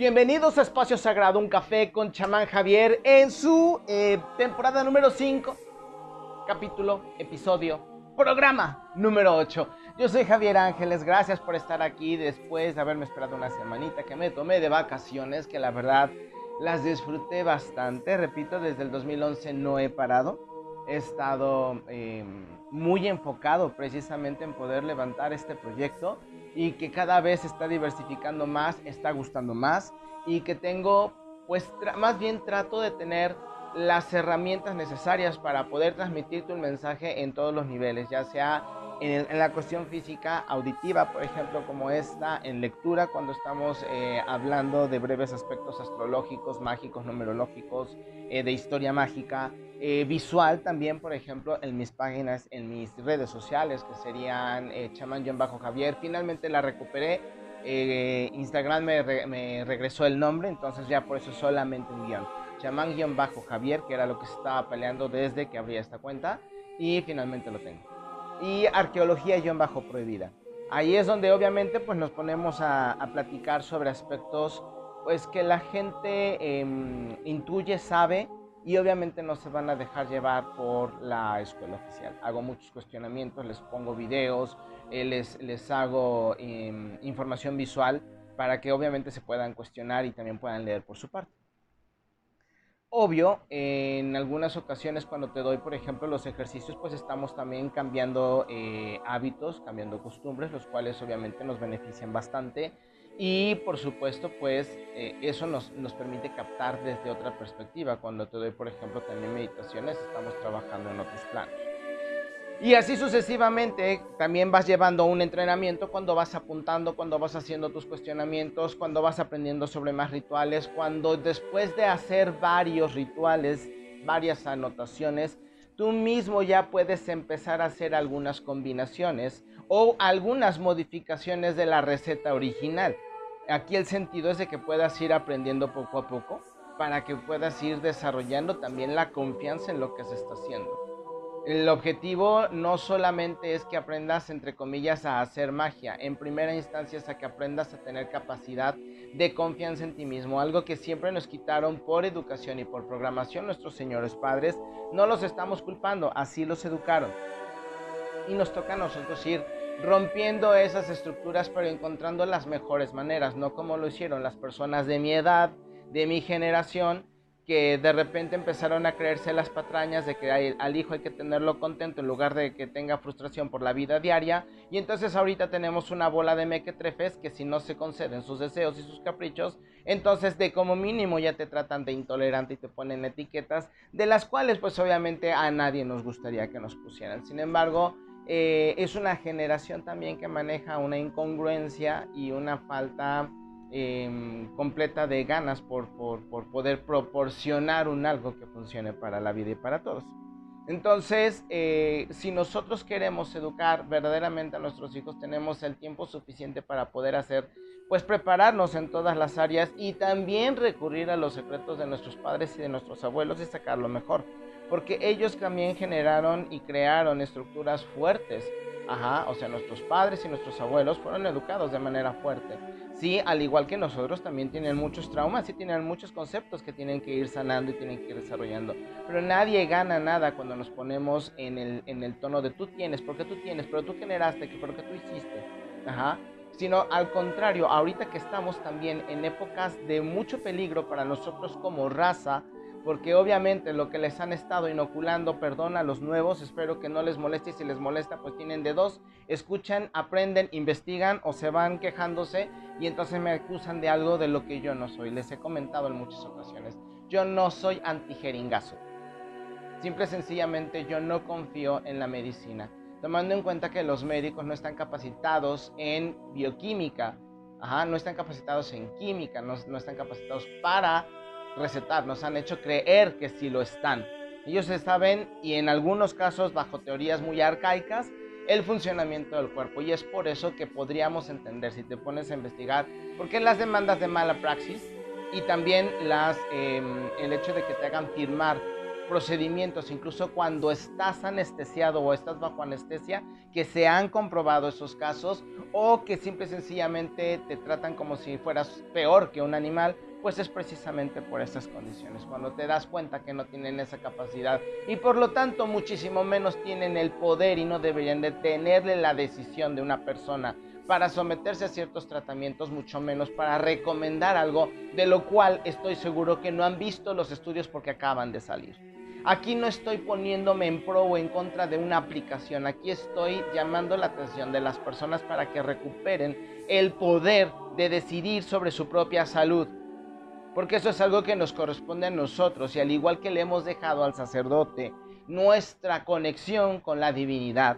Bienvenidos a Espacio Sagrado, un café con chamán Javier en su eh, temporada número 5, capítulo, episodio, programa número 8. Yo soy Javier Ángeles, gracias por estar aquí después de haberme esperado una semanita que me tomé de vacaciones, que la verdad las disfruté bastante. Repito, desde el 2011 no he parado. He estado eh, muy enfocado precisamente en poder levantar este proyecto y que cada vez está diversificando más, está gustando más y que tengo, pues más bien trato de tener las herramientas necesarias para poder transmitirte un mensaje en todos los niveles, ya sea en, la cuestión física, auditiva, por ejemplo, como esta, en lectura, cuando estamos eh, hablando de breves aspectos astrológicos, mágicos, numerológicos, eh, de historia mágica, eh, visual también, por ejemplo, en mis páginas, en mis redes sociales, que serían eh, chamán-javier. Finalmente la recuperé. Instagram me, me, regresó el nombre, entonces ya por eso solamente un guion. Chamán-javier, que era lo que se estaba peleando desde que abría esta cuenta. Y finalmente lo tengo y arqueología-prohibida. Ahí es donde obviamente pues nos ponemos a, platicar sobre aspectos pues que la gente em, intuye, sabe y obviamente no se van a dejar llevar por la escuela oficial. Hago muchos cuestionamientos, les pongo videos, eh, les, les hago em, información visual para que obviamente se puedan cuestionar y también puedan leer por su parte. Obvio, en algunas ocasiones cuando te doy, por ejemplo, los ejercicios, pues estamos también cambiando eh, hábitos, cambiando costumbres, los cuales obviamente nos benefician bastante. Y por supuesto, pues eh, eso nos, nos permite captar desde otra perspectiva. Cuando te doy, por ejemplo, también meditaciones, estamos trabajando en otros planos. Y así sucesivamente, también vas llevando un entrenamiento cuando vas apuntando, cuando vas haciendo tus cuestionamientos, cuando vas aprendiendo sobre más rituales, cuando después de hacer varios rituales, varias anotaciones, tú mismo ya puedes empezar a hacer algunas combinaciones o algunas modificaciones de la receta original. Aquí el sentido es de que puedas ir aprendiendo poco a poco para que puedas ir desarrollando también la confianza en lo que se está haciendo. El objetivo no solamente es que aprendas, entre comillas, a hacer magia. En primera instancia es a que aprendas a tener capacidad de confianza en ti mismo. Algo que siempre nos quitaron por educación y por programación nuestros señores padres. No los estamos culpando, así los educaron. Y nos toca a nosotros ir rompiendo esas estructuras, pero encontrando las mejores maneras. No como lo hicieron las personas de mi edad, de mi generación que de repente empezaron a creerse las patrañas de que al hijo hay que tenerlo contento en lugar de que tenga frustración por la vida diaria. Y entonces ahorita tenemos una bola de mequetrefes que si no se conceden sus deseos y sus caprichos, entonces de como mínimo ya te tratan de intolerante y te ponen etiquetas de las cuales pues obviamente a nadie nos gustaría que nos pusieran. Sin embargo, eh, es una generación también que maneja una incongruencia y una falta Em, completa de ganas por, poder proporcionar un algo que funcione para la vida y para todos. Entonces, eh, si nosotros queremos educar verdaderamente a nuestros hijos, tenemos el tiempo suficiente para poder hacer, pues prepararnos en todas las áreas y también recurrir a los secretos de nuestros padres y de nuestros abuelos y sacar lo mejor. Porque ellos también generaron y crearon estructuras fuertes. Ajá, o sea, nuestros padres y nuestros abuelos fueron educados de manera fuerte sí, al igual que nosotros, también tienen muchos traumas y tienen muchos conceptos que tienen que ir sanando y tienen que ir desarrollando. Pero nadie gana nada cuando nos ponemos en el, en el tono de tú tienes, porque tú tienes, pero tú generaste, porque tú hiciste. Ajá. Sino al contrario, ahorita que estamos también en épocas de mucho peligro para nosotros como raza, porque obviamente lo que les han estado inoculando, perdón a los nuevos, espero que no les moleste y si les molesta pues tienen de dos, escuchan, aprenden, investigan o se van quejándose y entonces me acusan de algo de lo que yo no soy. Les he comentado en muchas ocasiones, yo no soy antijeringazo. Simple y sencillamente yo no confío en la medicina, tomando en cuenta que los médicos no están capacitados en bioquímica, no están capacitados en química, no, no están capacitados para recetar, nos han hecho creer que sí lo están. Ellos saben, y en algunos casos bajo teorías muy arcaicas, el funcionamiento del cuerpo. Y es por eso que podríamos entender, si te pones a investigar, por qué las demandas de mala praxis y también las, em, el hecho de que te hagan firmar procedimientos, incluso cuando estás anestesiado o estás bajo anestesia, que se han comprobado esos casos, o que simple y sencillamente te tratan como si fueras peor que un animal, pues es precisamente por esas condiciones, cuando te das cuenta que no tienen esa capacidad y por lo tanto muchísimo menos tienen el poder y no deberían de tenerle la decisión de una persona para someterse a ciertos tratamientos, mucho menos para recomendar algo de lo cual estoy seguro que no han visto los estudios porque acaban de salir. Aquí no estoy poniéndome en pro o en contra de una aplicación, aquí estoy llamando la atención de las personas para que recuperen el poder de decidir sobre su propia salud porque eso es algo que nos corresponde a nosotros y al igual que le hemos dejado al sacerdote nuestra conexión con la divinidad.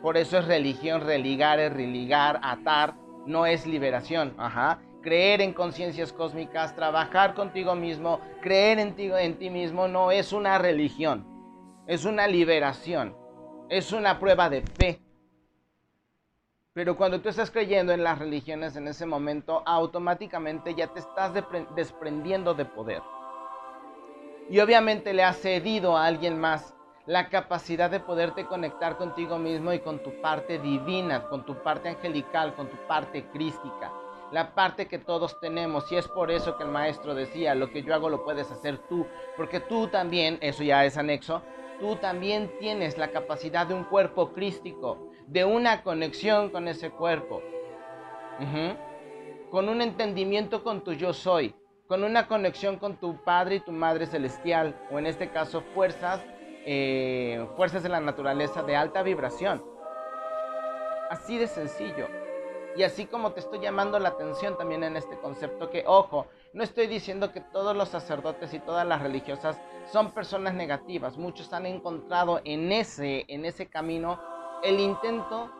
Por eso es religión, religar, es religar, atar, no es liberación. Ajá. Creer en conciencias cósmicas, trabajar contigo mismo, creer en ti, en ti mismo no es una religión, es una liberación, es una prueba de fe. Pero cuando tú estás creyendo en las religiones en ese momento, automáticamente ya te estás desprendiendo de poder. Y obviamente le has cedido a alguien más la capacidad de poderte conectar contigo mismo y con tu parte divina, con tu parte angelical, con tu parte crística, la parte que todos tenemos. Y es por eso que el maestro decía, lo que yo hago lo puedes hacer tú, porque tú también, eso ya es anexo, tú también tienes la capacidad de un cuerpo crístico de una conexión con ese cuerpo, con un entendimiento con tu yo soy, con una conexión con tu Padre y tu Madre Celestial, o en este caso fuerzas, eh, fuerzas de la naturaleza de alta vibración. Así de sencillo. Y así como te estoy llamando la atención también en este concepto que, ojo, no estoy diciendo que todos los sacerdotes y todas las religiosas son personas negativas. Muchos han encontrado en ese, en ese camino el intento,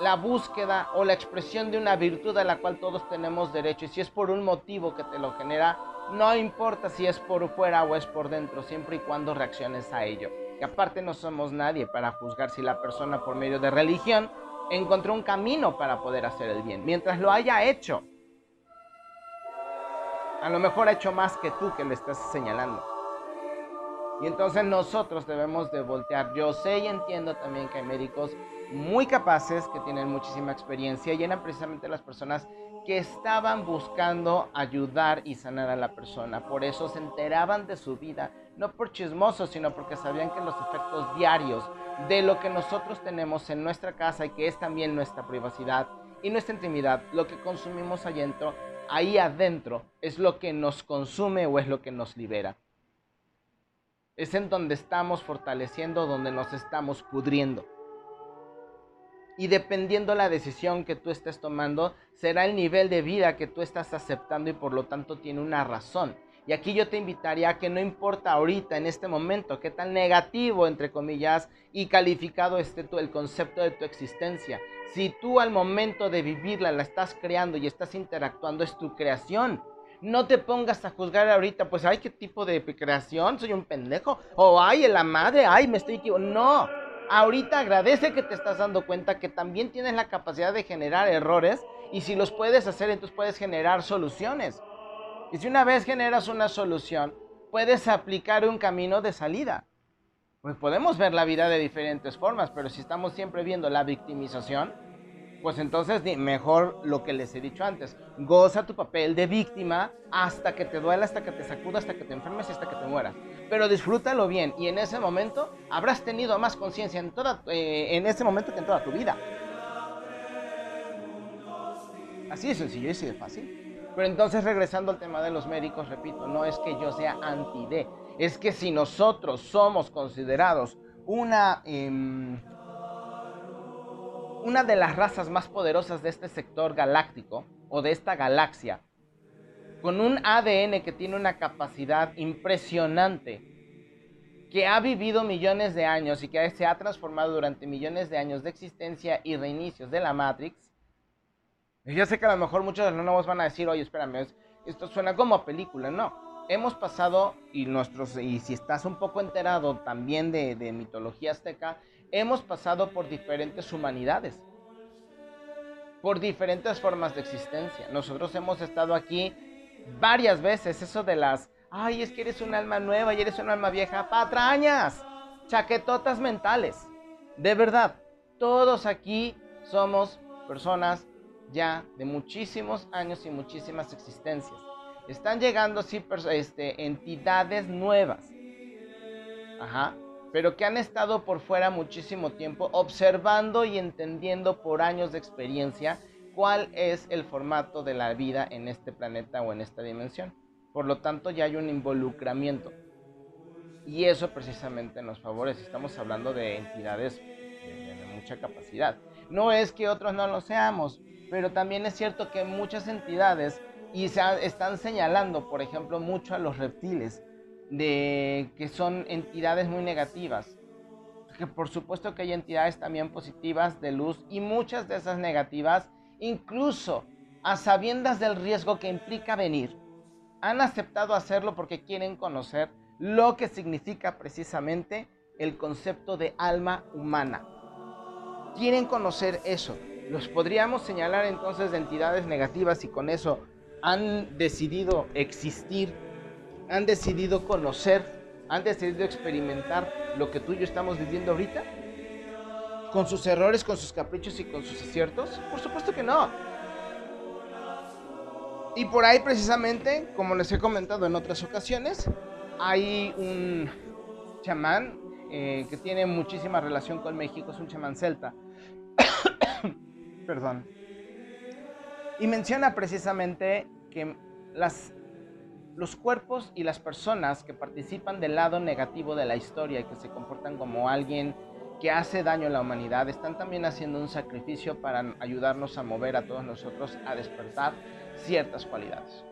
la búsqueda o la expresión de una virtud a la cual todos tenemos derecho. Y si es por un motivo que te lo genera, no importa si es por fuera o es por dentro, siempre y cuando reacciones a ello. Que aparte no somos nadie para juzgar si la persona por medio de religión encontró un camino para poder hacer el bien. Mientras lo haya hecho, a lo mejor ha hecho más que tú que le estás señalando. Y entonces nosotros debemos de voltear. Yo sé y entiendo también que hay médicos muy capaces, que tienen muchísima experiencia y eran precisamente las personas que estaban buscando ayudar y sanar a la persona. Por eso se enteraban de su vida, no por chismosos, sino porque sabían que los efectos diarios de lo que nosotros tenemos en nuestra casa y que es también nuestra privacidad y nuestra intimidad, lo que consumimos adentro, ahí adentro es lo que nos consume o es lo que nos libera es en donde estamos fortaleciendo, donde nos estamos pudriendo. Y dependiendo la decisión que tú estés tomando, será el nivel de vida que tú estás aceptando y por lo tanto tiene una razón. Y aquí yo te invitaría a que no importa ahorita, en este momento, qué tan negativo, entre comillas, y calificado esté el concepto de tu existencia. Si tú al momento de vivirla la estás creando y estás interactuando, es tu creación. No te pongas a juzgar ahorita, pues, ay, qué tipo de creación, soy un pendejo. O, ay, la madre, ay, me estoy equivocando. No, ahorita agradece que te estás dando cuenta que también tienes la capacidad de generar errores y si los puedes hacer, entonces puedes generar soluciones. Y si una vez generas una solución, puedes aplicar un camino de salida. Pues podemos ver la vida de diferentes formas, pero si estamos siempre viendo la victimización, pues entonces mejor lo que les he dicho antes, goza tu papel de víctima hasta que te duela, hasta que te sacuda, hasta que te enfermes, hasta que te mueras. Pero disfrútalo bien y en ese momento habrás tenido más conciencia en, eh, en ese momento que en toda tu vida. Así de sencillo y así de fácil. Pero entonces regresando al tema de los médicos, repito, no es que yo sea anti-D, es que si nosotros somos considerados una... Em, una de las razas más poderosas de este sector galáctico o de esta galaxia, con un ADN que tiene una capacidad impresionante, que ha vivido millones de años y que se ha transformado durante millones de años de existencia y reinicios de la Matrix. Yo sé que a lo mejor muchos nuevos van a decir, oye, espérame, esto suena como película, no. Hemos pasado, y, nuestros, y si estás un poco enterado también de, de mitología azteca, hemos pasado por diferentes humanidades, por diferentes formas de existencia. Nosotros hemos estado aquí varias veces, eso de las Ay, es que eres un alma nueva y eres un alma vieja. Patrañas, chaquetotas mentales. De verdad, todos aquí somos personas ya de muchísimos años y muchísimas existencias. Están llegando sí, este, entidades nuevas. Ajá. Pero que han estado por fuera muchísimo tiempo observando y entendiendo por años de experiencia cuál es el formato de la vida en este planeta o en esta dimensión. Por lo tanto, ya hay un involucramiento. Y eso precisamente nos favorece. Estamos hablando de entidades de, mucha capacidad. No es que otros no lo seamos, pero también es cierto que muchas entidades y se están señalando, por ejemplo, mucho a los reptiles, de que son entidades muy negativas. Que por supuesto que hay entidades también positivas de luz y muchas de esas negativas incluso a sabiendas del riesgo que implica venir, han aceptado hacerlo porque quieren conocer lo que significa precisamente el concepto de alma humana. Quieren conocer eso. Los podríamos señalar entonces de entidades negativas y con eso han decidido existir, han decidido conocer, han decidido experimentar lo que tú y yo estamos viviendo ahorita con sus errores, con sus caprichos y con sus aciertos? Por supuesto que no. Y por ahí precisamente, como les he comentado en otras ocasiones, hay un chamán eh, que tiene muchísima relación con México, es un chamán celta. Perdón. Y menciona precisamente que los cuerpos y las personas que participan del lado negativo de la historia y que se comportan como alguien que hace daño a la humanidad, están también haciendo un sacrificio para ayudarnos a mover a todos nosotros a despertar ciertas cualidades.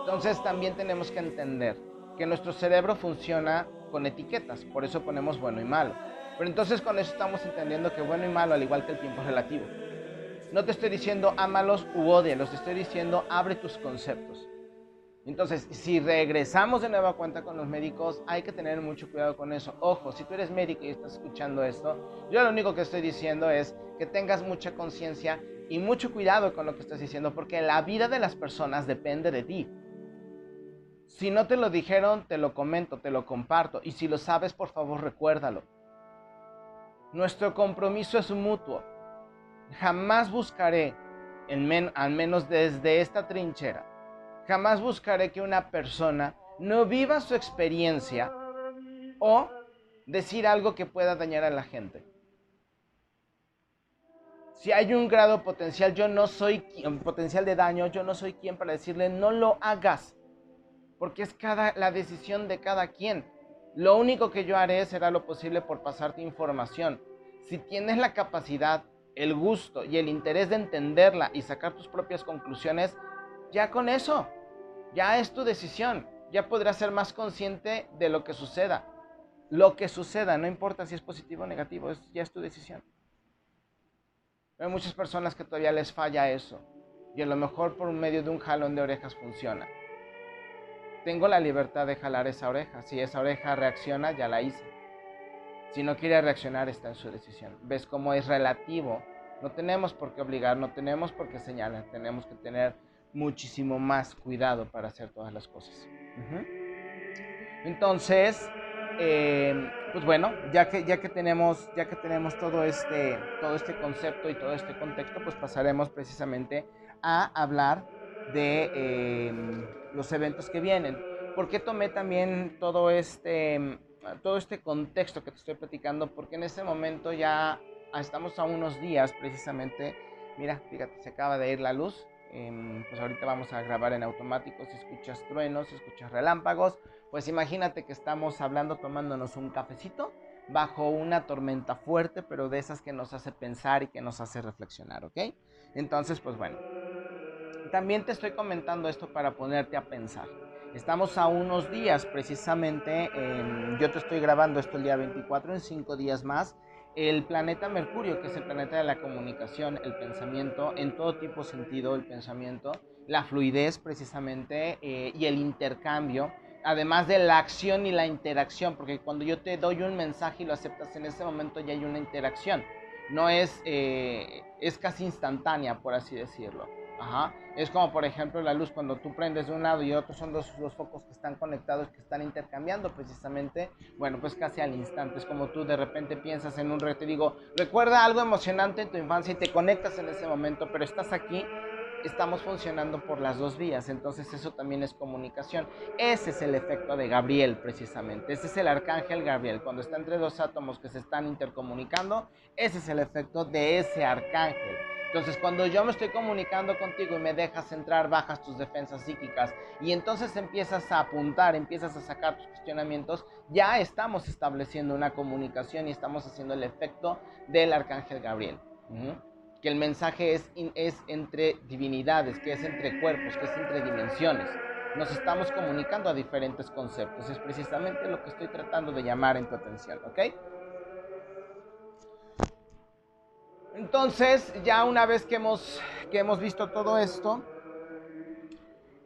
Entonces también tenemos que entender que nuestro cerebro funciona con etiquetas, por eso ponemos bueno y malo. Pero entonces con eso estamos entendiendo que bueno y malo, al igual que el tiempo relativo. No te estoy diciendo ámalos u odialos, te estoy diciendo abre tus conceptos. Entonces, si regresamos de nueva cuenta con los médicos, hay que tener mucho cuidado con eso. Ojo, si tú eres médico y estás escuchando esto, yo lo único que estoy diciendo es que tengas mucha conciencia y mucho cuidado con lo que estás diciendo, porque la vida de las personas depende de ti. Si no te lo dijeron, te lo comento, te lo comparto. Y si lo sabes, por favor, recuérdalo. Nuestro compromiso es mutuo. Jamás buscaré, al menos desde esta trinchera, Jamás buscaré que una persona no viva su experiencia o decir algo que pueda dañar a la gente. Si hay un grado potencial, yo no soy potencial de daño, yo no soy quien para decirle no lo hagas, porque es cada la decisión de cada quien. Lo único que yo haré será lo posible por pasarte información. Si tienes la capacidad, el gusto y el interés de entenderla y sacar tus propias conclusiones, ya con eso, ya es tu decisión. Ya podrás ser más consciente de lo que suceda. Lo que suceda, no importa si es positivo o negativo, ya es tu decisión. Hay muchas personas que todavía les falla eso. Y a lo mejor por medio de un jalón de orejas funciona. Tengo la libertad de jalar esa oreja. Si esa oreja reacciona, ya la hice. Si no quiere reaccionar, está en su decisión. ¿Ves cómo es relativo? No tenemos por qué obligar, no tenemos por qué señalar. Tenemos que tener muchísimo más cuidado para hacer todas las cosas. Entonces, em, pues bueno, ya que, ya que, tenemos, ya que tenemos todo este, todo este concepto y todo este contexto, pues pasaremos precisamente a hablar de em, los eventos que vienen. ¿Por qué tomé también todo este, todo este contexto que te estoy platicando? Porque en este momento ya estamos a unos días precisamente, mira, fíjate, se acaba de ir la luz, Em, pues ahorita vamos a grabar en automático, si escuchas truenos, si escuchas relámpagos, pues imagínate que estamos hablando tomándonos un cafecito bajo una tormenta fuerte, pero de esas que nos hace pensar y que nos hace reflexionar, ¿ok? Entonces, pues bueno, también te estoy comentando esto para ponerte a pensar. Estamos a unos días, precisamente, yo te estoy grabando esto el día 24, en cinco días más, el planeta Mercurio, que es el planeta de la comunicación, el pensamiento, en todo tipo sentido, el pensamiento, la fluidez precisamente eh, y el intercambio, además de la acción y la interacción, porque cuando yo te doy un mensaje y lo aceptas en ese momento ya hay una interacción, no es, eh, es casi instantánea, por así decirlo. Ajá. Es como por ejemplo la luz cuando tú prendes de un lado y otro son dos los focos que están conectados, que están intercambiando precisamente. Bueno, pues casi al instante. Es como tú de repente piensas en un reto y digo, recuerda algo emocionante en tu infancia y te conectas en ese momento, pero estás aquí estamos funcionando por las dos vías, entonces eso también es comunicación. Ese es el efecto de Gabriel precisamente, ese es el arcángel Gabriel, cuando está entre dos átomos que se están intercomunicando, ese es el efecto de ese arcángel. Entonces, cuando yo me estoy comunicando contigo y me dejas entrar, bajas tus defensas psíquicas y entonces empiezas a apuntar, empiezas a sacar tus cuestionamientos, ya estamos estableciendo una comunicación y estamos haciendo el efecto del arcángel Gabriel que el mensaje es, es entre divinidades, que es entre cuerpos, que es entre dimensiones. Nos estamos comunicando a diferentes conceptos. Es precisamente lo que estoy tratando de llamar en tu atención, ¿ok? Entonces, ya una vez que hemos, que hemos visto todo esto,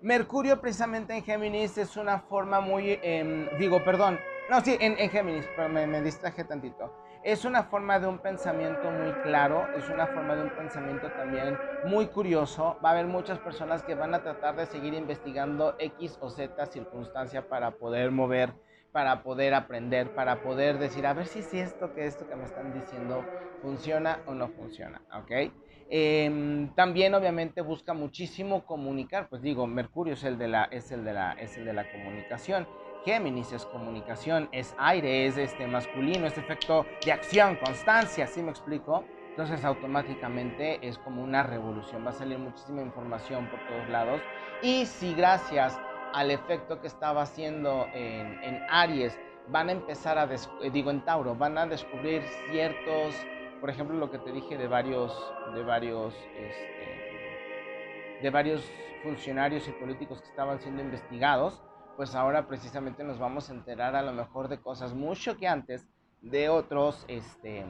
Mercurio precisamente en Géminis es una forma muy, em, digo, perdón, no, sí, en, en Géminis, pero me, me distraje tantito es una forma de un pensamiento muy claro, es una forma de un pensamiento también muy curioso. Va a haber muchas personas que van a tratar de seguir investigando X o Z circunstancia para poder mover, para poder aprender, para poder decir, a ver si es esto que esto que me están diciendo funciona o no funciona, ¿ok? Em, también obviamente busca muchísimo comunicar, pues digo, Mercurio es el de la, es el de la, es el de la comunicación. Géminis es comunicación, es aire, es este masculino, es efecto de acción, constancia, ¿sí me explico? Entonces automáticamente es como una revolución, va a salir muchísima información por todos lados. Y si gracias al efecto que estaba haciendo en, Aries, van a empezar a, eh, digo en Tauro, van a descubrir ciertos, por ejemplo lo que te dije de varios, de varios, este, de varios funcionarios y políticos que estaban siendo investigados, pues ahora precisamente nos vamos a enterar a lo mejor de cosas muy choqueantes de otros, este,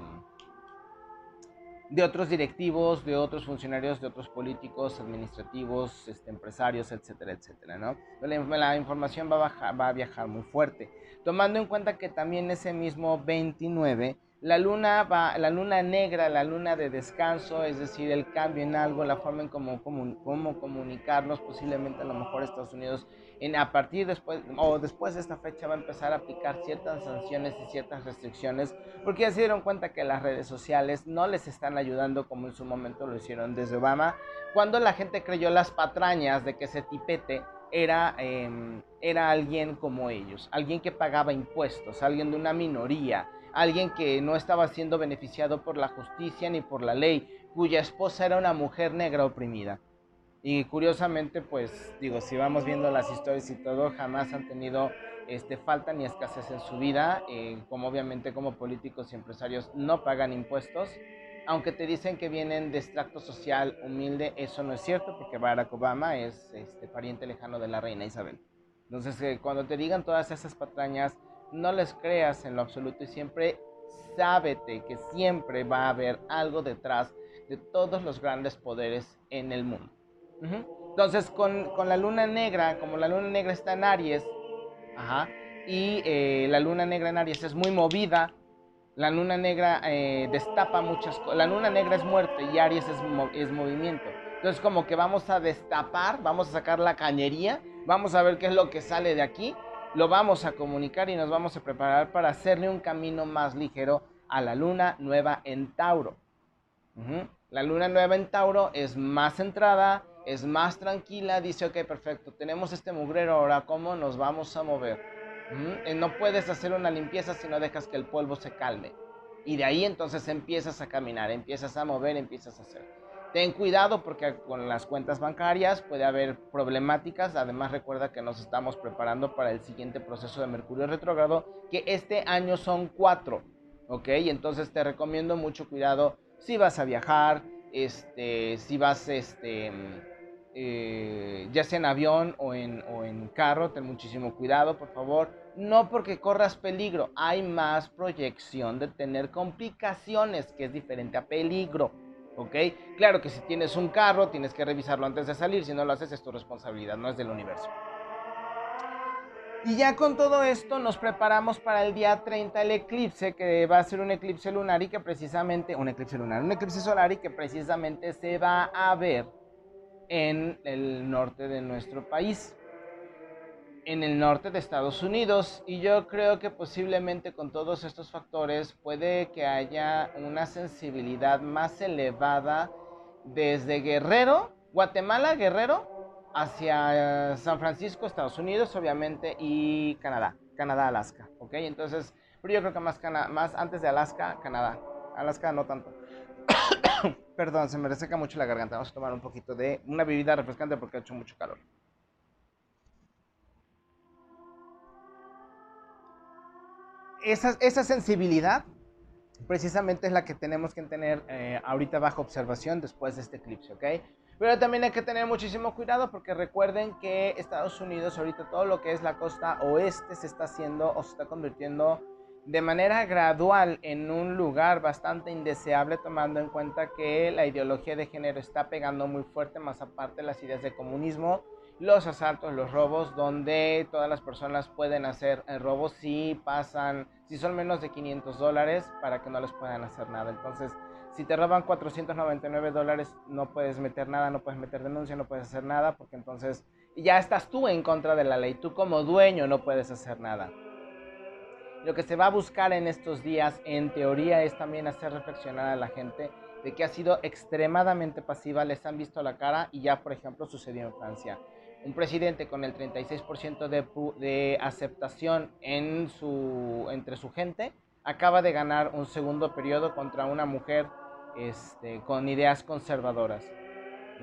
de otros directivos, de otros funcionarios, de otros políticos, administrativos, este, empresarios, etcétera, etcétera, ¿no? La, información va a, viajar muy fuerte, tomando en cuenta que también ese mismo 29 la luna va, la luna negra, la luna de descanso, es decir, el cambio en algo, la forma en cómo, cómo comunicarnos, posiblemente a lo mejor Estados Unidos a partir después o después de esta fecha va a empezar a aplicar ciertas sanciones y ciertas restricciones porque ya se dieron cuenta que las redes sociales no les están ayudando como en su momento lo hicieron desde Obama cuando la gente creyó las patrañas de que ese tipete era, em, era alguien como ellos, alguien que pagaba impuestos, alguien de una minoría, alguien que no estaba siendo beneficiado por la justicia ni por la ley, cuya esposa era una mujer negra oprimida. Y curiosamente, pues digo, si vamos viendo las historias y todo, jamás han tenido este, falta ni escasez en su vida, eh, como obviamente como políticos y empresarios no pagan impuestos, aunque te dicen que vienen de extracto social humilde, eso no es cierto, porque Barack Obama es este, pariente lejano de la reina Isabel. Entonces, eh, cuando te digan todas esas patrañas, no les creas en lo absoluto y siempre sábete que siempre va a haber algo detrás de todos los grandes poderes en el mundo. Entonces, con, la luna negra, como la luna negra está en Aries, y eh, la luna negra en Aries es muy movida, la luna negra eh, destapa muchas cosas. La luna negra es muerte y Aries es, es movimiento. Entonces, como que vamos a destapar, vamos a sacar la cañería, vamos a ver qué es lo que sale de aquí lo vamos a comunicar y nos vamos a preparar para hacerle un camino más ligero a la luna nueva en Tauro. La luna nueva en Tauro es más centrada, es más tranquila, dice, ok, perfecto, tenemos este mugrero, ahora cómo nos vamos a mover. Eh, no puedes hacer una limpieza si no dejas que el polvo se calme. Y de ahí entonces empiezas a caminar, empiezas a mover, empiezas a hacer. Ten cuidado porque con las cuentas bancarias puede haber problemáticas. Además recuerda que nos estamos preparando para el siguiente proceso de Mercurio retrógrado, que este año son cuatro. ¿Ok? Entonces te recomiendo mucho cuidado si vas a viajar, este, si vas, este, eh, ya sea en avión o en, o en carro, ten muchísimo cuidado, por favor. No porque corras peligro, hay más proyección de tener complicaciones, que es diferente a peligro. ¿ok? Claro que si tienes un carro, tienes que revisarlo antes de salir, si no lo haces es tu responsabilidad, no es del universo. Y ya con todo esto nos preparamos para el día 30 el eclipse, que va a ser un eclipse lunar y que precisamente, un eclipse lunar, un eclipse solar y que precisamente se va a ver en el norte de nuestro país, en el norte de Estados Unidos. Y yo creo que posiblemente con todos estos factores puede que haya una sensibilidad más elevada desde Guerrero, Guatemala, Guerrero, hacia San Francisco, Estados Unidos, obviamente, y Canadá, Canadá, Alaska, ¿ok? Entonces, pero yo creo que más, más antes de Alaska, Canadá. Alaska no tanto. Perdón, se me reseca mucho la garganta. Vamos a tomar un poquito de una bebida refrescante porque ha hecho mucho calor. Esa, sensibilidad precisamente es la que tenemos que tener eh, ahorita bajo observación después de este eclipse, ¿ok? Pero también hay que tener muchísimo cuidado porque recuerden que Estados Unidos ahorita todo lo que es la costa oeste se está haciendo o se está convirtiendo de manera gradual en un lugar bastante indeseable tomando en cuenta que la ideología de género está pegando muy fuerte, más aparte las ideas de comunismo, los asaltos, los robos, donde todas las personas pueden hacer eh, robos si pasan, si son menos de 500 dólares para que no les puedan hacer nada. Entonces, si te roban 499 dólares, no puedes meter nada, no puedes meter denuncia, no puedes hacer nada, porque entonces ya estás tú en contra de la ley. Tú como dueño no puedes hacer nada. Lo que se va a buscar en estos días, en teoría, es también hacer reflexionar a la gente de que ha sido extremadamente pasiva, les han visto la cara y ya, por ejemplo, sucedió en Francia. Un presidente con el 36% de, de aceptación en su, entre su gente acaba de ganar un segundo periodo contra una mujer este, con ideas conservadoras.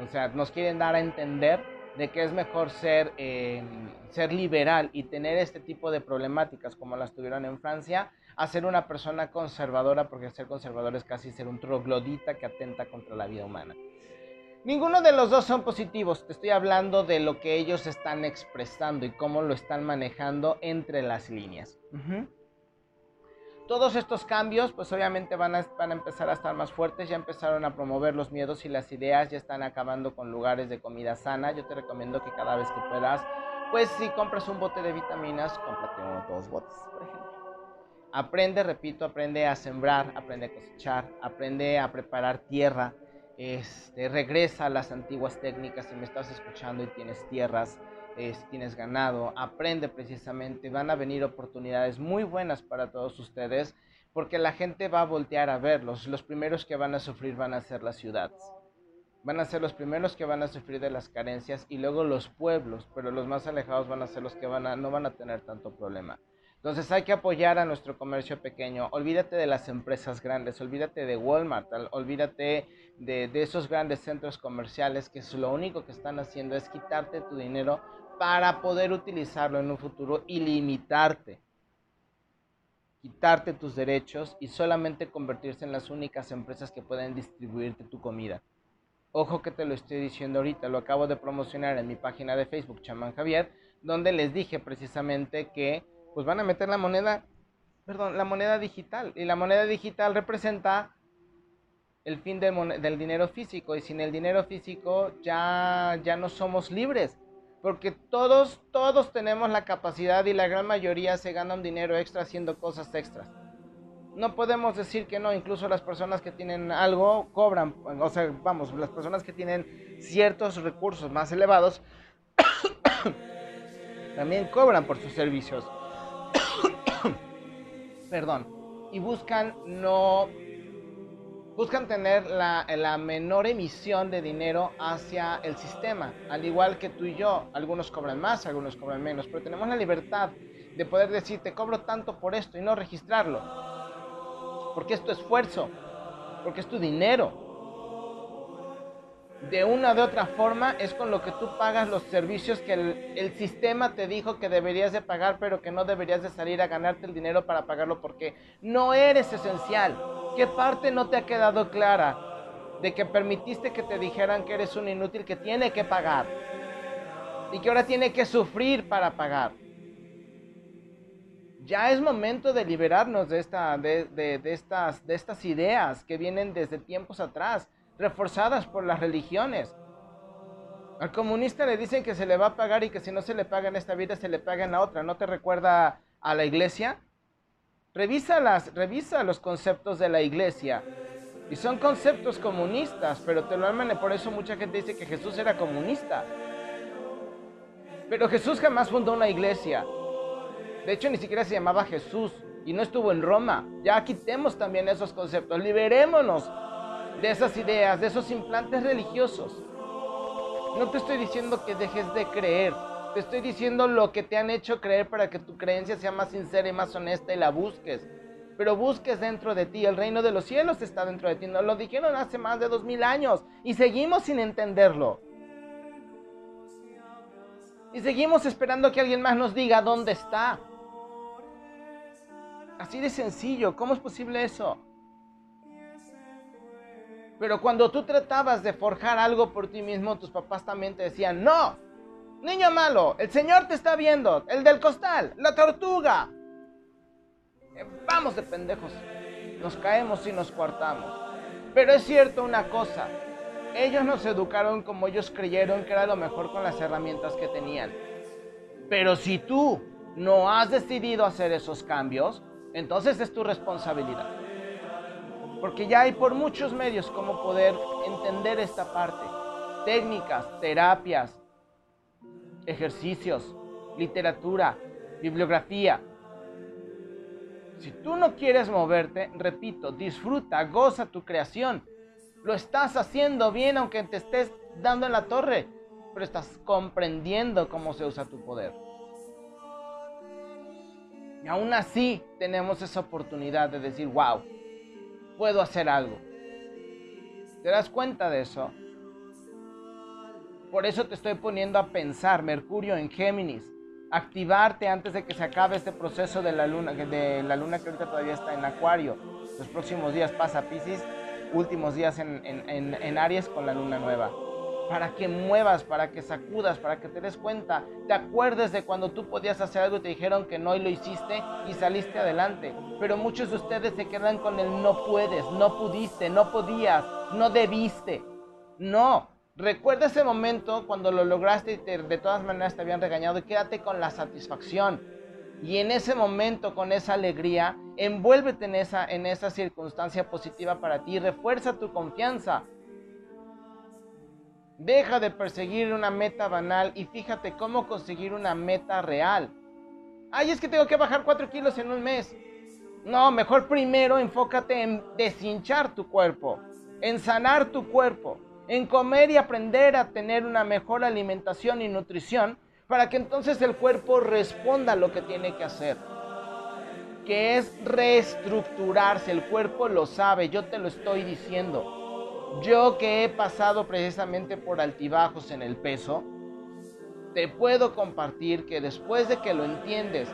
O sea, nos quieren dar a entender de que es mejor ser, eh, ser liberal y tener este tipo de problemáticas como las tuvieron en Francia, a ser una persona conservadora, porque ser conservador es casi ser un troglodita que atenta contra la vida humana. Ninguno de los dos son positivos, estoy hablando de lo que ellos están expresando y cómo lo están manejando entre las líneas. Todos estos cambios, pues obviamente van a, van a empezar a estar más fuertes, ya empezaron a promover los miedos y las ideas, ya están acabando con lugares de comida sana. Yo te recomiendo que cada vez que puedas, pues si compras un bote de vitaminas, cómprate dos botes, por ejemplo. Aprende, repito, aprende a sembrar, aprende a cosechar, aprende a preparar tierra, este, regresa a las antiguas técnicas si me estás escuchando y tienes tierras tienes ganado, aprende precisamente, van a venir oportunidades muy buenas para todos ustedes porque la gente va a voltear a verlos. Los primeros que van a sufrir van a ser las ciudades. Van a ser los primeros que van a sufrir de las carencias y luego los pueblos, pero los más alejados van a ser los que van a, no van a tener tanto problema. Entonces hay que apoyar a nuestro comercio pequeño. Olvídate de las empresas grandes, olvídate de Walmart, olvídate de, de, esos grandes centros comerciales que lo único que están haciendo es quitarte tu dinero para poder utilizarlo en un futuro y limitarte, quitarte tus derechos y solamente convertirse en las únicas empresas que pueden distribuirte tu comida. Ojo que te lo estoy diciendo ahorita, lo acabo de promocionar en mi página de Facebook, Chamán Javier, donde les dije precisamente que pues van a meter la moneda, perdón, la moneda digital. Y la moneda digital representa el fin del, del dinero físico. Y sin el dinero físico ya, ya no somos libres porque todos, todos tenemos la capacidad y la gran mayoría se ganan dinero extra haciendo cosas extras. No podemos decir que no, incluso las personas que tienen algo cobran, o sea, vamos, las personas que tienen ciertos recursos más elevados también cobran por sus servicios. Perdón. Y buscan no buscan tener la, menor emisión de dinero hacia el sistema, al igual que tú y yo. Algunos cobran más, algunos cobran menos, pero tenemos la libertad de poder decir, te cobro tanto por esto y no registrarlo. Porque es tu esfuerzo, porque es tu dinero. De una de otra forma es con lo que tú pagas los servicios que el, sistema te dijo que deberías de pagar, pero que no deberías de salir a ganarte el dinero para pagarlo porque no eres esencial ¿Qué parte no te ha quedado clara de que permitiste que te dijeran que eres un inútil que tiene que pagar y que ahora tiene que sufrir para pagar? Ya es momento de liberarnos de, esta, de, estas, de estas ideas que vienen desde tiempos atrás, reforzadas por las religiones. Al comunista le dicen que se le va a pagar y que si no se le paga en esta vida se le paga en la otra. ¿No te recuerda a la iglesia? Revisa, las, revisa los conceptos de la iglesia Y son conceptos comunistas, pero te lo arman, por eso mucha gente dice que Jesús era comunista. Pero Jesús jamás fundó una iglesia. De hecho, ni siquiera se llamaba Jesús y no estuvo en Roma. Ya quitemos también esos conceptos, liberémonos de esas ideas, de esos implantes religiosos. No te estoy diciendo que dejes de creer, te estoy diciendo lo que te han hecho creer para que tu creencia sea más sincera y más honesta y la busques. Pero busques dentro de ti, el reino de los cielos está dentro de ti. Nos lo dijeron hace más de dos mil años y seguimos sin entenderlo. Y seguimos esperando que alguien más nos diga dónde está. Así de sencillo, ¿cómo es posible eso? Pero cuando tú tratabas de forjar algo por ti mismo, tus papás también te decían, no, Niño malo, el Señor te está viendo. El del costal, la tortuga. Eh, vamos de pendejos. Nos caemos y nos cuartamos. Pero es cierto una cosa. Ellos nos educaron como ellos creyeron que era lo mejor con las herramientas que tenían. Pero si tú no has decidido hacer esos cambios, entonces es tu responsabilidad. Porque ya hay por muchos medios cómo poder entender esta parte. Técnicas, terapias, ejercicios, literatura, bibliografía. Si tú no quieres moverte, repito, disfruta, goza tu creación. Lo estás haciendo bien aunque te estés dando en la torre, pero estás comprendiendo cómo se usa tu poder. Y aún así tenemos esa oportunidad de decir, wow, puedo hacer algo. ¿Te das cuenta de eso? Por eso te estoy poniendo a pensar, Mercurio en Géminis, activarte antes de que se acabe este proceso de la luna, de la luna que ahorita todavía está en Acuario. Los próximos días pasa Pisces, últimos días en, en Aries con la luna nueva. Para que muevas, para que sacudas, para que te des cuenta, te acuerdes de cuando tú podías hacer algo y te dijeron que no y lo hiciste y saliste adelante. Pero muchos de ustedes se quedan con el no puedes, no pudiste, no podías, no debiste. No, Recuerda ese momento cuando lo lograste y de todas maneras te habían regañado y quédate con la satisfacción. Y en ese momento, con esa alegría, envuélvete en esa, en esa circunstancia positiva para ti, refuerza tu confianza. Deja de perseguir una meta banal y fíjate cómo conseguir una meta real. Ay, es que tengo que bajar 4 kilos en un mes. No, mejor primero enfócate en deshinchar tu cuerpo, en sanar tu cuerpo en comer y aprender a tener una mejor alimentación y nutrición para que entonces el cuerpo responda a lo que tiene que hacer. Que es reestructurarse, el cuerpo lo sabe, yo te lo estoy diciendo. Yo que he pasado precisamente por altibajos en el peso, te puedo compartir que después de que lo entiendes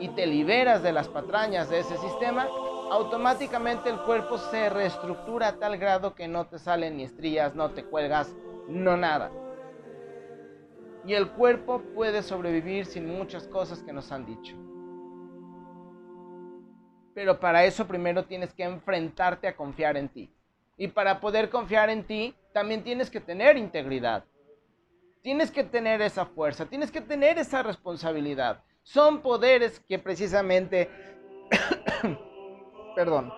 y te liberas de las patrañas de ese sistema, automáticamente el cuerpo se reestructura a tal grado que no te salen ni estrías, no te cuelgas, no nada. Y el cuerpo puede sobrevivir sin muchas cosas que nos han dicho. Pero para eso primero tienes que enfrentarte a confiar en ti. Y para poder confiar en ti, también tienes que tener integridad. Tienes que tener esa fuerza, tienes que tener esa responsabilidad. Son poderes que precisamente perdón.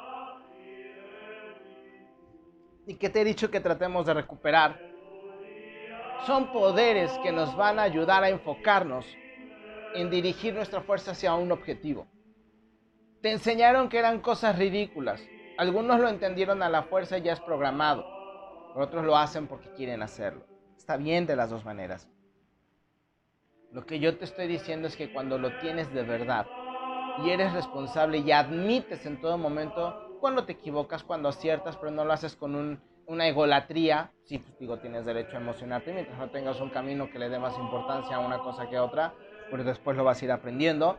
Y que te he dicho que tratemos de recuperar. Son poderes que nos van a ayudar a enfocarnos en dirigir nuestra fuerza hacia un objetivo. Te enseñaron que eran cosas ridículas. Algunos lo entendieron a la fuerza y ya es programado. Otros lo hacen porque quieren hacerlo. Está bien de las dos maneras. Lo que yo te estoy diciendo es que cuando lo tienes de verdad, y eres responsable y admites en todo momento cuando te equivocas, cuando aciertas, pero no lo haces con una egolatría. Sí, pues digo, tienes derecho a emocionarte mientras no tengas un camino que le dé más importancia a una cosa que a otra, pues después lo vas a ir aprendiendo.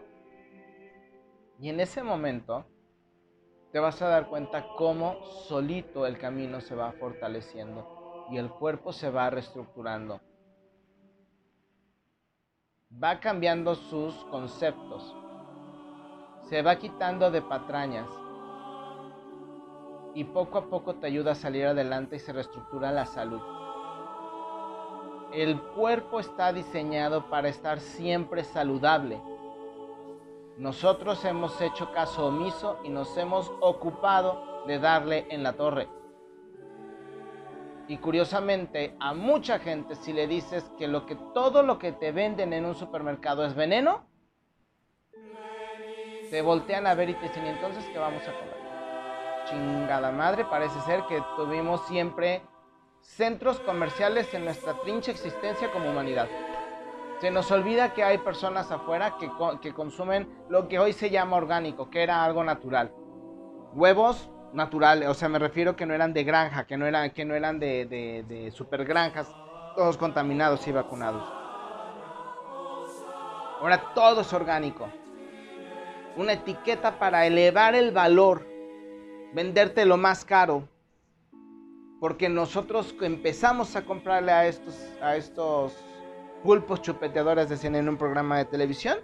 Y en ese momento te vas a dar cuenta cómo solito el camino se va fortaleciendo y el cuerpo se va reestructurando. Va cambiando sus conceptos se va quitando de patrañas y poco a poco te ayuda a salir adelante y se reestructura la salud. El cuerpo está diseñado para estar siempre saludable. Nosotros hemos hecho caso omiso y nos hemos ocupado de darle en la torre. Y curiosamente, a mucha gente si le dices que, lo que todo lo que te venden en un supermercado es veneno, te voltean a ver y te dicen, entonces qué vamos a comer? Chingada madre, parece ser que tuvimos siempre centros comerciales en nuestra trincha existencia como humanidad. Se nos olvida que hay personas afuera que, que consumen lo que hoy se llama orgánico, que era algo natural. Huevos naturales, o sea, me refiero que no eran de granja, que no eran, que no eran de, de, de super granjas, todos contaminados y vacunados. Ahora todo es orgánico. Una etiqueta para elevar el valor, venderte lo más caro, porque nosotros empezamos a comprarle a estos, a estos pulpos chupeteadores, decían en un programa de televisión.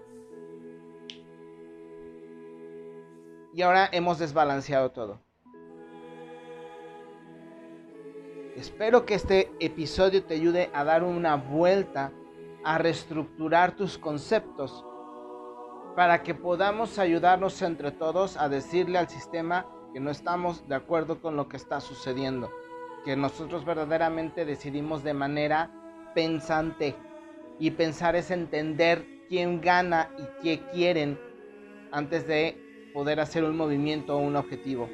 Y ahora hemos desbalanceado todo. Espero que este episodio te ayude a dar una vuelta, a reestructurar tus conceptos, para que podamos ayudarnos entre todos a decirle al sistema que no estamos de acuerdo con lo que está sucediendo, que nosotros verdaderamente decidimos de manera pensante, y pensar es entender quién gana y qué quieren antes de poder hacer un movimiento o un objetivo.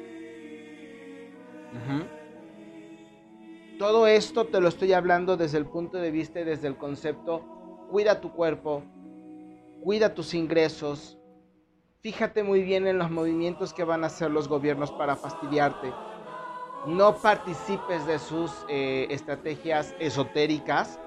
Todo esto te lo estoy hablando desde el punto de vista y desde el concepto, cuida tu cuerpo, cuida tus ingresos, fíjate muy bien en los movimientos que van a hacer los gobiernos para fastidiarte. No participes de sus eh, estrategias esotéricas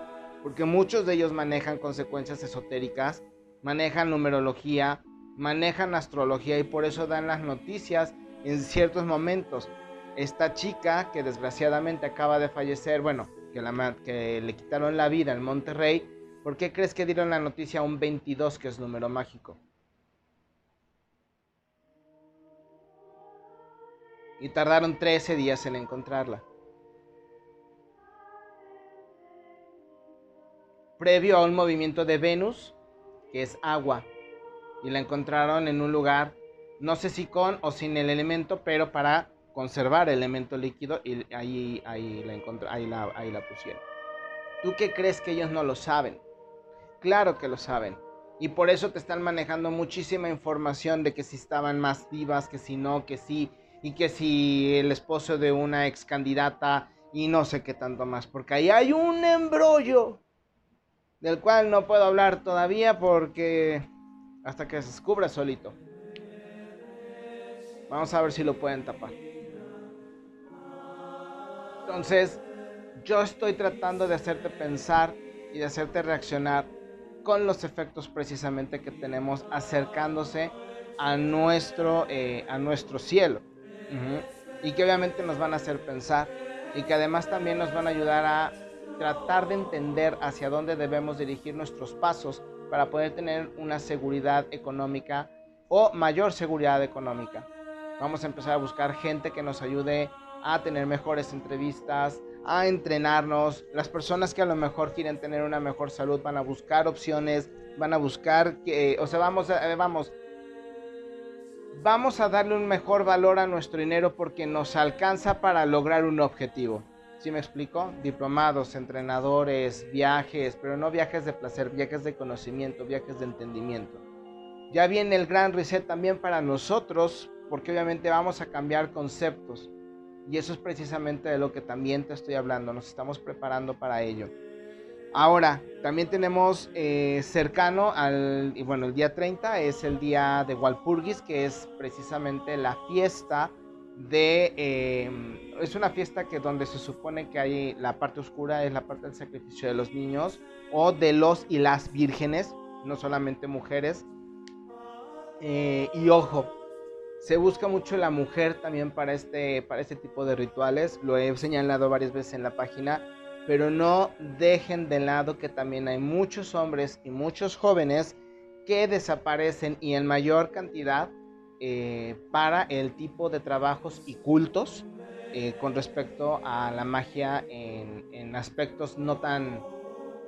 porque muchos de ellos manejan consecuencias esotéricas, manejan numerología, manejan astrología y por eso dan las noticias en ciertos momentos. Esta chica que desgraciadamente acaba de fallecer, bueno, que, le quitaron la vida en Monterrey, ¿por qué crees que dieron la noticia a un 22 que es número mágico? Y tardaron 13 días en encontrarla. Previo a un movimiento de Venus, que es agua, y la encontraron en un lugar, no sé si con o sin el elemento, pero para conservar el elemento líquido, y ahí, ahí, la, ahí, la, ahí la pusieron. ¿Tú qué crees que ellos no lo saben? Claro que lo saben. Y por eso te están manejando muchísima información de que si estaban más vivas, que si no, que sí, y que si el esposo de una ex candidata y no sé qué tanto más, porque ahí hay un embrollo del cual no puedo hablar todavía porque hasta que se descubra solito. Vamos a ver si lo pueden tapar. Entonces, yo estoy tratando de hacerte pensar y de hacerte reaccionar con los efectos precisamente que tenemos acercándose a nuestro, eh, a nuestro cielo. Y que obviamente nos van a hacer pensar y que además también nos van a ayudar a tratar de entender hacia dónde debemos dirigir nuestros pasos para poder tener una seguridad económica o mayor seguridad económica. Vamos a empezar a buscar gente que nos ayude a tener mejores entrevistas, a entrenarnos. Las personas que a lo mejor quieren tener una mejor salud van a buscar opciones, van a buscar que, o sea, vamos, a, vamos, vamos a darle un mejor valor a nuestro dinero porque nos alcanza para lograr un objetivo. ¿Sí me explico? Diplomados, entrenadores, viajes, pero no viajes de placer, viajes de conocimiento, viajes de entendimiento. Ya viene el gran reset también para nosotros, porque obviamente vamos a cambiar conceptos. Y eso es precisamente de lo que también te estoy hablando, nos estamos preparando para ello. Ahora, también tenemos eh, cercano al, bueno, el día 30 es el día de Walpurgis, que es precisamente la fiesta de em, es una fiesta que donde se supone que hay la parte oscura es la parte del sacrificio de los niños o de los y las vírgenes no solamente mujeres. Eh, y ojo se busca mucho la mujer también para este para este tipo de rituales. Lo he señalado varias veces en la página pero no dejen de lado que también hay muchos hombres y muchos jóvenes que desaparecen y en mayor cantidad eh, para el tipo de trabajos y cultos eh, con respecto a la magia en, aspectos no tan,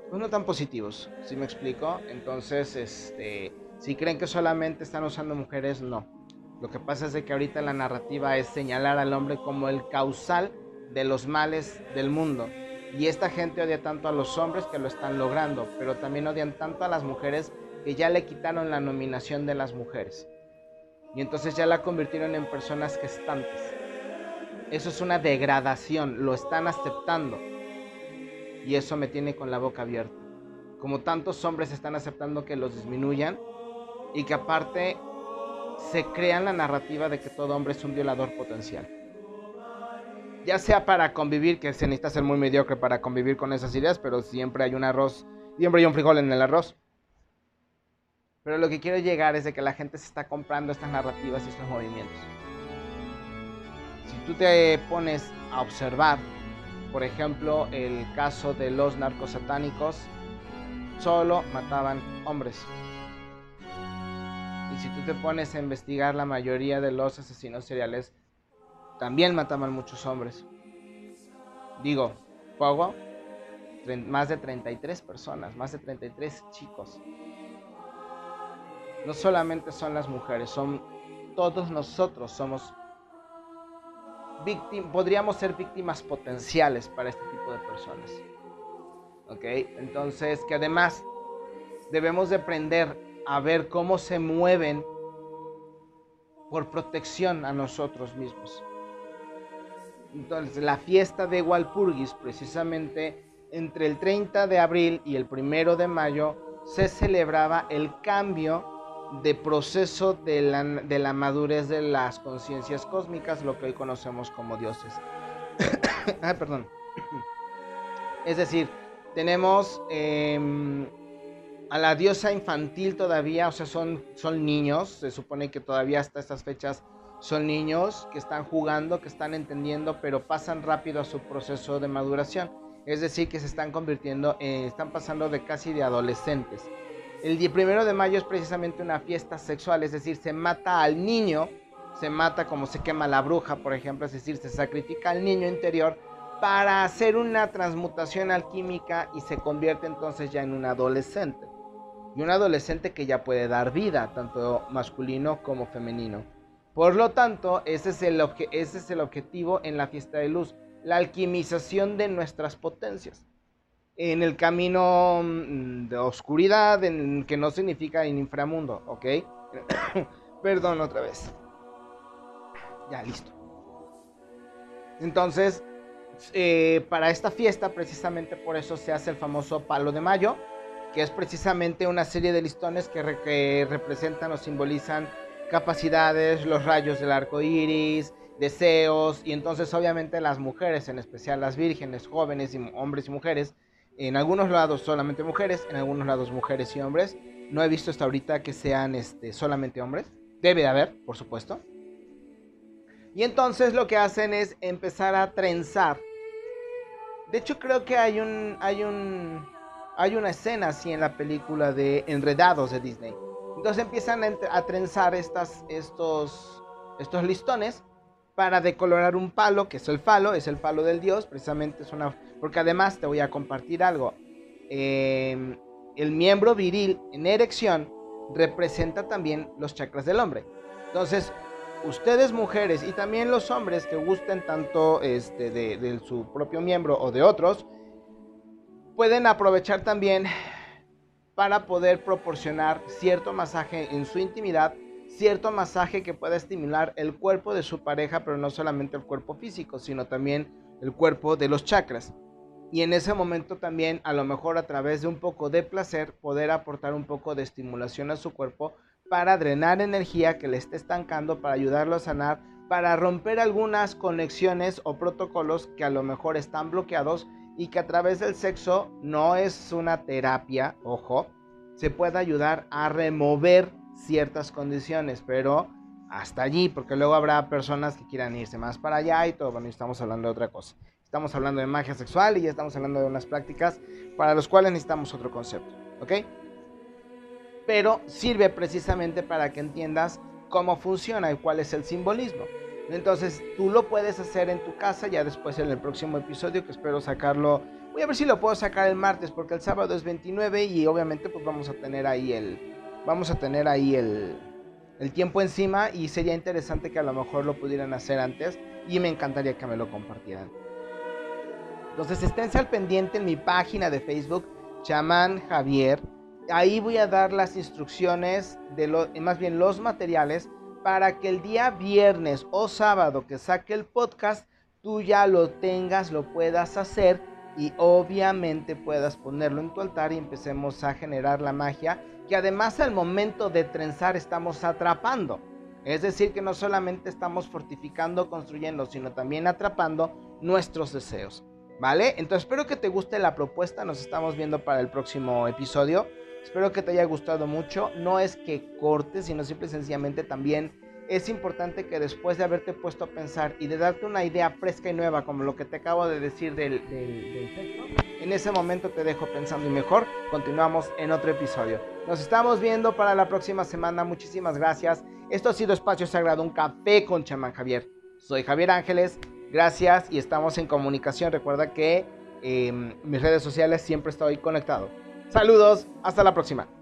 pues no tan positivos, si me explico? Entonces, este, si creen que solamente están usando mujeres, no. Lo que pasa es de que ahorita la narrativa es señalar al hombre como el causal de los males del mundo. Y esta gente odia tanto a los hombres que lo están logrando, pero también odian tanto a las mujeres que ya le quitaron la nominación de las mujeres. Y entonces ya la convirtieron en personas gestantes. Eso es una degradación, lo están aceptando. Y eso me tiene con la boca abierta. Como tantos hombres están aceptando que los disminuyan y que aparte se crean la narrativa de que todo hombre es un violador potencial. Ya sea para convivir, que se necesita ser muy mediocre para convivir con esas ideas, pero siempre hay un arroz, siempre hay un frijol en el arroz. Pero lo que quiero llegar es de que la gente se está comprando estas narrativas y estos movimientos. Si tú te pones a observar, por ejemplo, el caso de los narcosatánicos, solo mataban hombres. Y si tú te pones a investigar, la mayoría de los asesinos seriales también mataban muchos hombres. Digo, Pogo, más de 33 personas, más de 33 chicos no solamente son las mujeres, son todos nosotros somos víctimas, podríamos ser víctimas potenciales para este tipo de personas. ¿Ok? Entonces, que además debemos de aprender a ver cómo se mueven por protección a nosotros mismos. Entonces, la fiesta de Walpurgis, precisamente entre el 30 de abril y el 1 de mayo, se celebraba el cambio de proceso de la, madurez de las conciencias cósmicas, lo que hoy conocemos como dioses. ah, perdón. es decir, tenemos em, a la diosa infantil todavía, o sea, son, son niños, se supone que todavía hasta estas fechas son niños que están jugando, que están entendiendo, pero pasan rápido a su proceso de maduración. Es decir, que se están convirtiendo, están pasando de casi de adolescentes. El día primero de mayo es precisamente una fiesta sexual, es decir, se mata al niño, se mata como se quema la bruja, por ejemplo, es decir, se sacrifica al niño interior para hacer una transmutación alquímica y se convierte entonces ya en un adolescente. Y un adolescente que ya puede dar vida, tanto masculino como femenino. Por lo tanto, ese es el, ese es el objetivo en la fiesta de luz, la alquimización de nuestras potencias en el camino mm, de oscuridad, en, que no significa en inframundo, ¿ok? Perdón otra vez. Ya, listo. Entonces, eh, para esta fiesta, precisamente por eso se hace el famoso palo de mayo, que es precisamente una serie de listones que, que representan o simbolizan capacidades, los rayos del arco iris, deseos, y entonces, obviamente, las mujeres, en especial las vírgenes, jóvenes, y hombres y mujeres, en algunos lados solamente mujeres, en algunos lados mujeres y hombres. No he visto hasta ahorita que sean este, solamente hombres. Debe de haber, por supuesto. Y entonces lo que hacen es empezar a trenzar. De hecho creo que hay un hay un hay una escena así en la película de Enredados de Disney. Entonces empiezan a, trenzar estas, estos, estos listones para decolorar un palo, que es el falo, es el falo del dios, precisamente es una... Porque además te voy a compartir algo. Em, el miembro viril en erección representa también los chakras del hombre. Entonces, ustedes mujeres y también los hombres que gusten tanto este, de su propio miembro o de otros, pueden aprovechar también para poder proporcionar cierto masaje en su intimidad cierto masaje que pueda estimular el cuerpo de su pareja, pero no solamente el cuerpo físico, sino también el cuerpo de los chakras. Y en ese momento también, a lo mejor a través de un poco de placer, poder aportar un poco de estimulación a su cuerpo para drenar energía que le esté estancando, para ayudarlo a sanar, para romper algunas conexiones o protocolos que a lo mejor están bloqueados y que a través del sexo no es una terapia, ojo, se puede ayudar a remover ciertas condiciones, pero hasta allí, porque luego habrá personas que quieran irse más para allá y todo, bueno, estamos hablando de otra cosa. Estamos hablando de magia sexual y ya estamos hablando de unas prácticas para las cuales necesitamos otro concepto, ¿ok? Pero sirve precisamente para que entiendas cómo funciona y cuál es el simbolismo. Entonces tú lo puedes hacer en tu casa ya después en el próximo episodio que espero sacarlo. Voy a ver si lo puedo sacar el martes porque el sábado es 29 y obviamente pues vamos a tener ahí el, vamos a tener ahí el, tiempo encima y sería interesante que a lo mejor lo pudieran hacer antes y me encantaría que me lo compartieran. Entonces esténse al pendiente en mi página de Facebook, chamán Javier. Ahí voy a dar las instrucciones, de lo, más bien los materiales, para que el día viernes o sábado que saque el podcast, tú ya lo tengas, lo puedas hacer y obviamente puedas ponerlo en tu altar y empecemos a generar la magia que además al momento de trenzar estamos atrapando. Es decir, que no solamente estamos fortificando, construyendo, sino también atrapando nuestros deseos. ¿Vale? Entonces espero que te guste la propuesta. Nos estamos viendo para el próximo episodio. Espero que te haya gustado mucho. No es que cortes, sino simple y sencillamente también es importante que después de haberte puesto a pensar y de darte una idea fresca y nueva, como lo que te acabo de decir del, texto, en ese momento te dejo pensando y mejor continuamos en otro episodio. Nos estamos viendo para la próxima semana. Muchísimas gracias. Esto ha sido Espacio Sagrado, un café con chamán Javier. Soy Javier Ángeles. Gracias y estamos en comunicación. Recuerda que em, mis redes sociales siempre estoy conectado. Saludos, hasta la próxima.